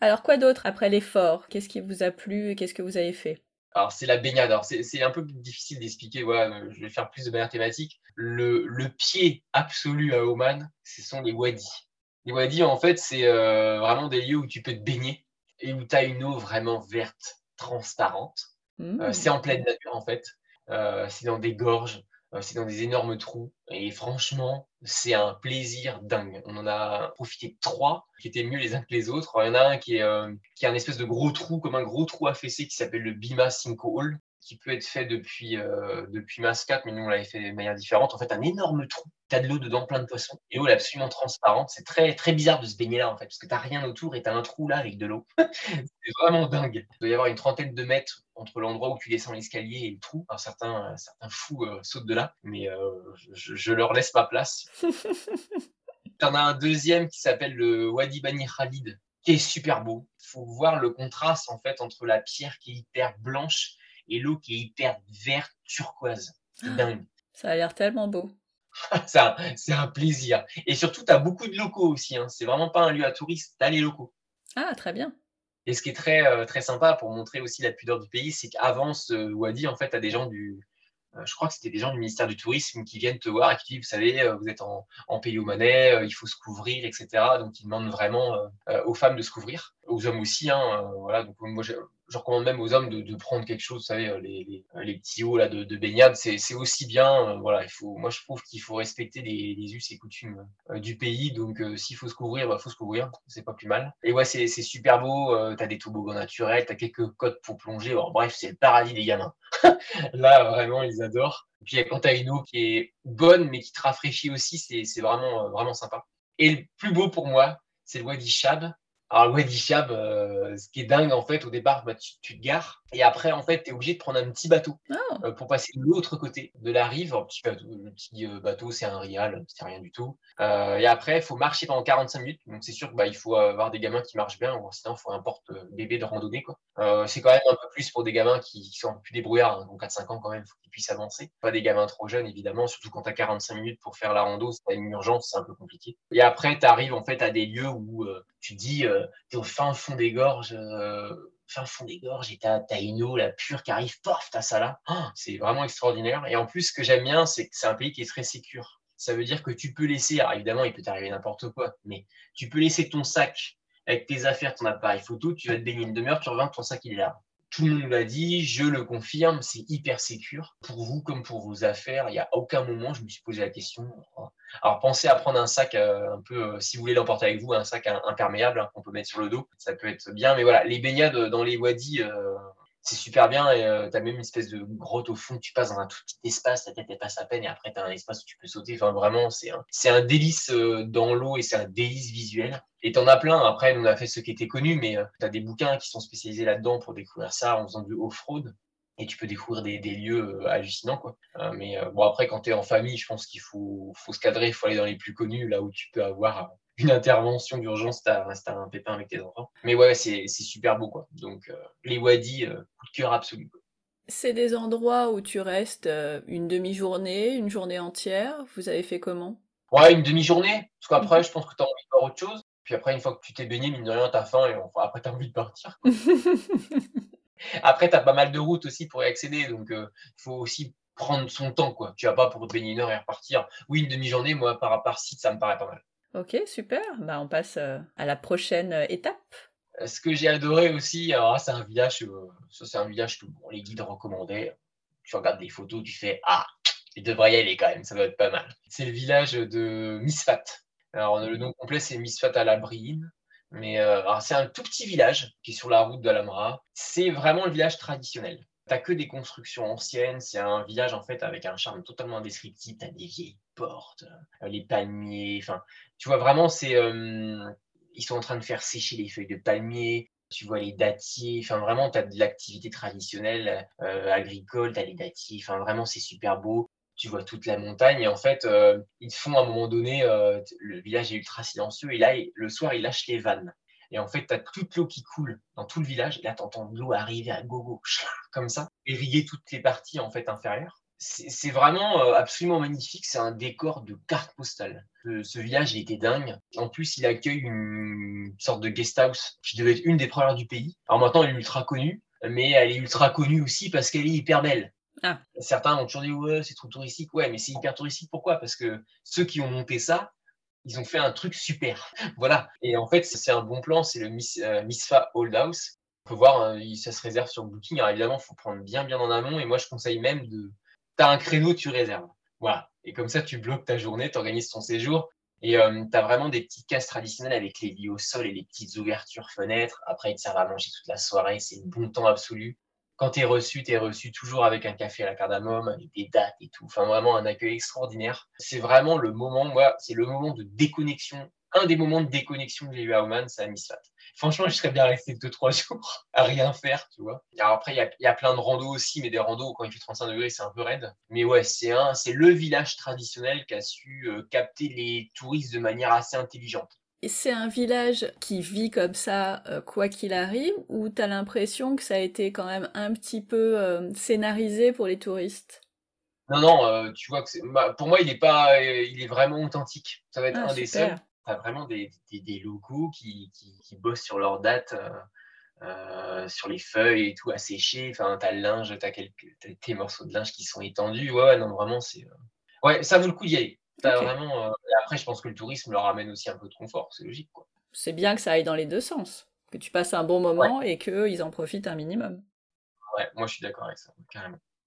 Alors quoi d'autre après l'effort? Qu'est-ce qui vous a plu et qu'est-ce que vous avez fait? Alors, c'est la baignade. Alors, c'est un peu difficile d'expliquer. Voilà, je vais faire plus de manière thématique. Le, le pied absolu à Oman, ce sont les wadis. Les wadis, en fait, c'est euh, vraiment des lieux où tu peux te baigner et où tu as une eau vraiment verte, transparente. Euh, c'est en pleine nature, en fait. Euh, c'est dans des gorges. Euh, c'est dans des énormes trous. Et franchement, c'est un plaisir dingue. On en a profité trois qui étaient mieux les uns que les autres. Il y en a un qui est, euh, qui est un espèce de gros trou, comme un gros trou affaissé qui s'appelle le Bima Hall qui peut être fait depuis, euh, depuis Mascat, mais nous on l'avait fait de manière différente. En fait, un énorme trou, tu as de l'eau dedans, plein de poissons, et l'eau est absolument transparente. C'est très, très bizarre de se baigner là, en fait, parce que tu rien autour et tu as un trou là avec de l'eau. c'est vraiment dingue. Il doit y avoir une trentaine de mètres entre l'endroit où tu descends l'escalier et le trou. Alors, certains, euh, certains fous euh, sautent de là, mais euh, je, je, leur laisse ma place. Tu en as un deuxième qui s'appelle le Wadi Bani Khalid, qui est super beau. Il faut voir le contraste en fait entre la pierre qui est hyper blanche et l'eau qui est hyper verte, turquoise. C'est ah, dingue. Ça a l'air tellement beau. c'est un plaisir. Et surtout, tu as beaucoup de locaux aussi. Hein. C'est vraiment pas un lieu à touristes, tu as les locaux. Ah, très bien. Et ce qui est très, euh, très sympa pour montrer aussi la pudeur du pays, c'est qu'avant ce Wadi, en fait, tu as des gens du, euh, je crois que c'était des gens du ministère du Tourisme qui viennent te voir et qui disent, vous savez, euh, vous êtes en, en pays au il faut se couvrir, etc. Donc, ils demandent vraiment aux femmes de se couvrir, aux hommes aussi. Hein, voilà, donc moi, je recommande même aux hommes de, prendre quelque chose, vous savez, euh, euh, les petits hauts là, de, de baignade, c'est aussi bien. Euh, voilà, il faut, moi, je trouve qu'il faut respecter les, us et coutumes du pays. Donc, s'il faut se couvrir, il bah, faut se couvrir. C'est pas plus mal. Et ouais, c'est super beau. tu as des toboggans naturels, tu as quelques côtes pour plonger. bref, c'est le paradis des gamins. là, vraiment, ils adorent. Et puis, quand tu as une eau qui est bonne, mais qui te rafraîchit aussi, c'est vraiment, vraiment sympa. Et le plus beau pour moi, c'est le Wadi Shab. Alors, le Wadi Shab, euh, ce qui est dingue, en fait, au départ, bah, tu, te gares et après, en fait, tu es obligé de prendre un petit bateau oh. euh, pour passer de l'autre côté de la rive. le petit bateau, le petit euh, bateau c'est un rial, c'est rien du tout. Euh, et après, il faut marcher pendant 45 minutes. Donc, c'est sûr qu'il bah, faut avoir des gamins qui marchent bien, ou sinon, il faut un porte-bébé de randonnée. Quoi. c'est quand même un peu plus pour des gamins qui, sont plus débrouillards, hein, donc 4-5 ans quand même, il faut qu'ils puissent avancer. Pas des gamins trop jeunes, évidemment, surtout quand tu as 45 minutes pour faire la rando, c'est pas une urgence, c'est un peu compliqué. Et après, tu arrives en fait à des lieux où tu dis, tu es au fin fond des gorges fin fond des gorges et t'as as une eau la pure qui arrive, paf, t'as ça là. Oh, c'est vraiment extraordinaire. Et en plus, ce que j'aime bien, c'est que c'est un pays qui est très sécur. Ça veut dire que tu peux laisser, alors évidemment, il peut t'arriver n'importe quoi, mais tu peux laisser ton sac avec tes affaires, ton appareil photo, tu vas te baigner une demi-heure, tu reviens, ton sac il est là tout le monde l'a dit, je le confirme, c'est hyper sécur pour vous comme pour vos affaires. Il n'y a aucun moment, je me suis posé la question. Alors, pensez à prendre un sac euh, un peu, euh, si vous voulez l'emporter avec vous, un sac imperméable hein, qu'on peut mettre sur le dos. Ça peut être bien, mais voilà, les baignades dans les wadis, euh, c'est super bien et euh, tu as même une espèce de grotte au fond, tu passes dans un tout petit espace, ta tête elle passe à peine et après tu as un espace où tu peux sauter. Enfin vraiment, c'est un, c'est un délice euh, dans l'eau et c'est un délice visuel. Et t'en as plein. Après, on a fait ce qui était connu, mais euh, tu as des bouquins qui sont spécialisés là-dedans pour découvrir ça en faisant du off-road. Et tu peux découvrir des, des lieux hallucinants. Quoi. mais bon, après, quand tu es en famille, je pense qu'il faut, faut se cadrer, il faut aller dans les plus connus, là où tu peux avoir une intervention d'urgence, tu as, un pépin avec tes enfants. Mais ouais, c'est super beau, quoi. Donc, euh, les wadis, euh, coup de cœur absolu. C'est des endroits où tu restes euh, une demi-journée, une journée entière. Vous avez fait comment? Ouais, une demi-journée. Parce qu'après, je pense que tu as envie de voir autre chose. Puis après, une fois que tu t'es baigné, mine de rien, tu as faim et après, tu as envie de partir. après, tu as pas mal de routes aussi pour y accéder. Donc, il faut aussi prendre son temps. quoi. Tu vas pas pour te baigner une heure et repartir. Oui, une demi-journée, moi, par, par site, ça me paraît pas mal. Ok, super. Bah, on passe euh, à la prochaine euh, étape. Euh, ce que j'ai adoré aussi, c'est un village, c'est un village que les guides recommandaient. Tu regardes des photos, tu fais ah, il devrait y aller quand même, ça va être pas mal. C'est le village de Misfat. Alors le nom complet c'est Misfat à la. Mais c'est un tout petit village qui est sur la route d'Alamra. C'est vraiment le village traditionnel. T'as que des constructions anciennes. C'est un village en fait avec un charme totalement indescriptible. T'as des vieilles portes, euh, les palmiers. Enfin, tu vois vraiment, c'est euh, ils sont en train de faire sécher les feuilles de palmier. Tu vois les dattiers. Enfin, vraiment, tu as de l'activité traditionnelle euh, agricole. Tu as les dattiers. Enfin, vraiment, c'est super beau. Tu vois toute la montagne et en fait, ils font à un moment donné, le village est ultra silencieux et là, le soir, ils lâchent les vannes. Et en fait, tu as toute l'eau qui coule dans tout le village. Et là, tu entends l'eau arriver à gogo, comme ça, irriguer toutes les parties en fait inférieures. c'est vraiment absolument magnifique. C'est un décor de carte postale. ce village, il était dingue. En plus, il accueille une sorte de guest house qui devait être une des premières du pays. Alors maintenant, elle est ultra connue, mais elle est ultra connue aussi parce qu'elle est hyper belle. Ah. Certains ont toujours dit ouais, c'est trop touristique. Ouais, mais c'est hyper touristique. Pourquoi? Parce que ceux qui ont monté ça, ils ont fait un truc super. voilà. Et en fait, c'est un bon plan. C'est le Miss, Misfa Old House. On peut voir, hein, ça se réserve sur Booking. Alors évidemment, il faut prendre bien, bien en amont. Et moi, je conseille même de. Tu as un créneau, tu réserves. Voilà. Et comme ça, tu bloques ta journée, tu organises ton séjour. Et euh, tu as vraiment des petites cases traditionnelles avec les lits au sol et les petites ouvertures fenêtres. Après, ils te servent à manger toute la soirée. C'est un bon temps absolu quand tu es reçu, tu es reçu toujours avec un café à la cardamome, avec des dates et tout. Enfin, vraiment un accueil extraordinaire. C'est vraiment le moment, moi, c'est le moment de déconnexion. Un des moments de déconnexion que j'ai eu à Oman, c'est à Misfat. Franchement, je serais bien resté deux, trois jours à rien faire, tu vois. Alors après, il y a, plein de randos aussi, mais des randos, quand il fait 35 degrés, c'est un peu raide. Mais ouais, c'est le village traditionnel qui a su euh, capter les touristes de manière assez intelligente c'est un village qui vit comme ça, euh, quoi qu'il arrive, ou tu as l'impression que ça a été quand même un petit peu euh, scénarisé pour les touristes? Non, non, euh, tu vois que bah, pour moi, il est pas, il est vraiment authentique. Ça va être ah, un des seuls. Tu as vraiment des, des, locaux qui, qui, bossent sur leurs dates. sur les feuilles et tout à sécher, enfin t'as le linge, t'as quelques tes morceaux de linge qui sont étendus, ouais, non vraiment c'est ouais ça vaut le coup d'y aller. Vraiment, après, je pense que le tourisme leur amène aussi un peu de confort, c'est logique. Quoi. C'est bien que ça aille dans les deux sens, que tu passes un bon moment et qu'ils en profitent un minimum. Ouais, moi je suis d'accord avec ça, carrément.